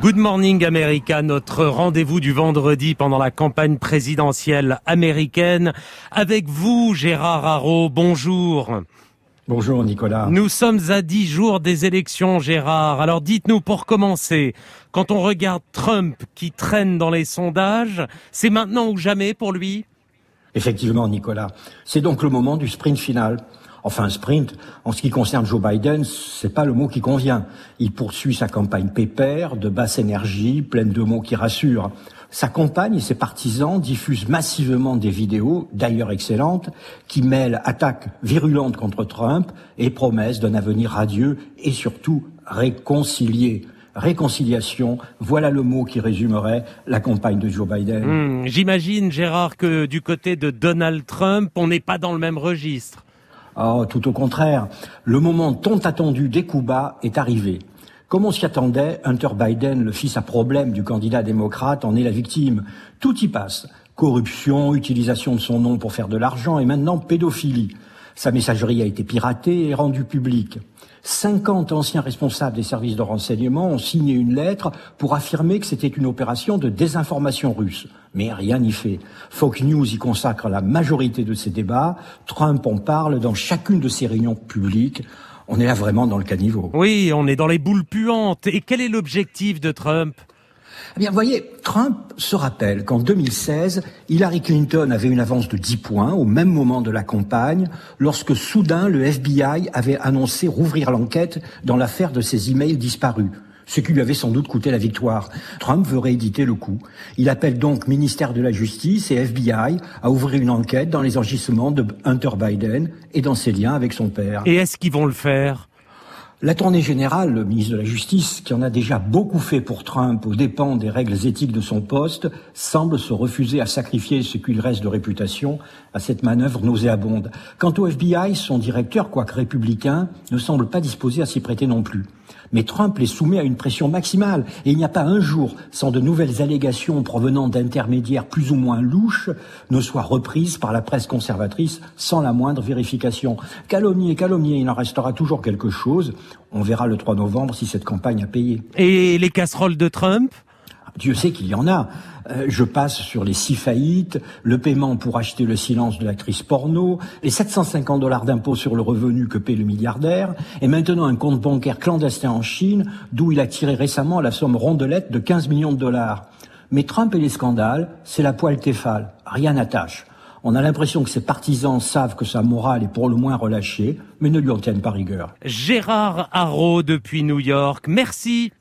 Good Morning America, notre rendez-vous du vendredi pendant la campagne présidentielle américaine. Avec vous, Gérard Haro, bonjour. Bonjour Nicolas. Nous sommes à dix jours des élections, Gérard. Alors dites-nous pour commencer, quand on regarde Trump qui traîne dans les sondages, c'est maintenant ou jamais pour lui? Effectivement, Nicolas. C'est donc le moment du sprint final. Enfin, sprint, en ce qui concerne Joe Biden, c'est pas le mot qui convient. Il poursuit sa campagne pépère, de basse énergie, pleine de mots qui rassurent. Sa campagne et ses partisans diffusent massivement des vidéos, d'ailleurs excellentes, qui mêlent attaques virulentes contre Trump et promesses d'un avenir radieux et surtout réconcilié réconciliation, voilà le mot qui résumerait la campagne de Joe Biden. Hmm, j'imagine, Gérard, que du côté de Donald Trump, on n'est pas dans le même registre. Oh, tout au contraire. Le moment tant attendu des coups bas est arrivé. Comme on s'y attendait, Hunter Biden, le fils à problème du candidat démocrate, en est la victime. Tout y passe. Corruption, utilisation de son nom pour faire de l'argent et maintenant pédophilie. Sa messagerie a été piratée et rendue publique. 50 anciens responsables des services de renseignement ont signé une lettre pour affirmer que c'était une opération de désinformation russe. Mais rien n'y fait. Fox News y consacre la majorité de ses débats. Trump en parle dans chacune de ses réunions publiques. On est là vraiment dans le caniveau. Oui, on est dans les boules puantes. Et quel est l'objectif de Trump? Eh bien, voyez, Trump se rappelle qu'en 2016, Hillary Clinton avait une avance de 10 points au même moment de la campagne, lorsque soudain le FBI avait annoncé rouvrir l'enquête dans l'affaire de ses emails disparus ce qui lui avait sans doute coûté la victoire. Trump veut rééditer le coup. Il appelle donc ministère de la Justice et FBI à ouvrir une enquête dans les enregistrements de Hunter Biden et dans ses liens avec son père. Et est-ce qu'ils vont le faire? L'attorney général, le ministre de la Justice, qui en a déjà beaucoup fait pour Trump aux dépens des règles éthiques de son poste, semble se refuser à sacrifier ce qu'il reste de réputation à cette manœuvre nauséabonde. Quant au FBI, son directeur, quoique républicain, ne semble pas disposé à s'y prêter non plus. Mais Trump les soumet à une pression maximale et il n'y a pas un jour sans de nouvelles allégations provenant d'intermédiaires plus ou moins louches ne soient reprises par la presse conservatrice sans la moindre vérification. Calomnier, calomnier, il en restera toujours quelque chose. On verra le 3 novembre si cette campagne a payé. Et les casseroles de Trump? Dieu sait qu'il y en a. Euh, je passe sur les six faillites, le paiement pour acheter le silence de l'actrice porno, les 750 dollars d'impôts sur le revenu que paie le milliardaire, et maintenant un compte bancaire clandestin en Chine, d'où il a tiré récemment la somme rondelette de 15 millions de dollars. Mais Trump et les scandales, c'est la poêle téfale, rien n'attache. On a l'impression que ses partisans savent que sa morale est pour le moins relâchée, mais ne lui en tiennent pas rigueur. Gérard Haro depuis New York, merci.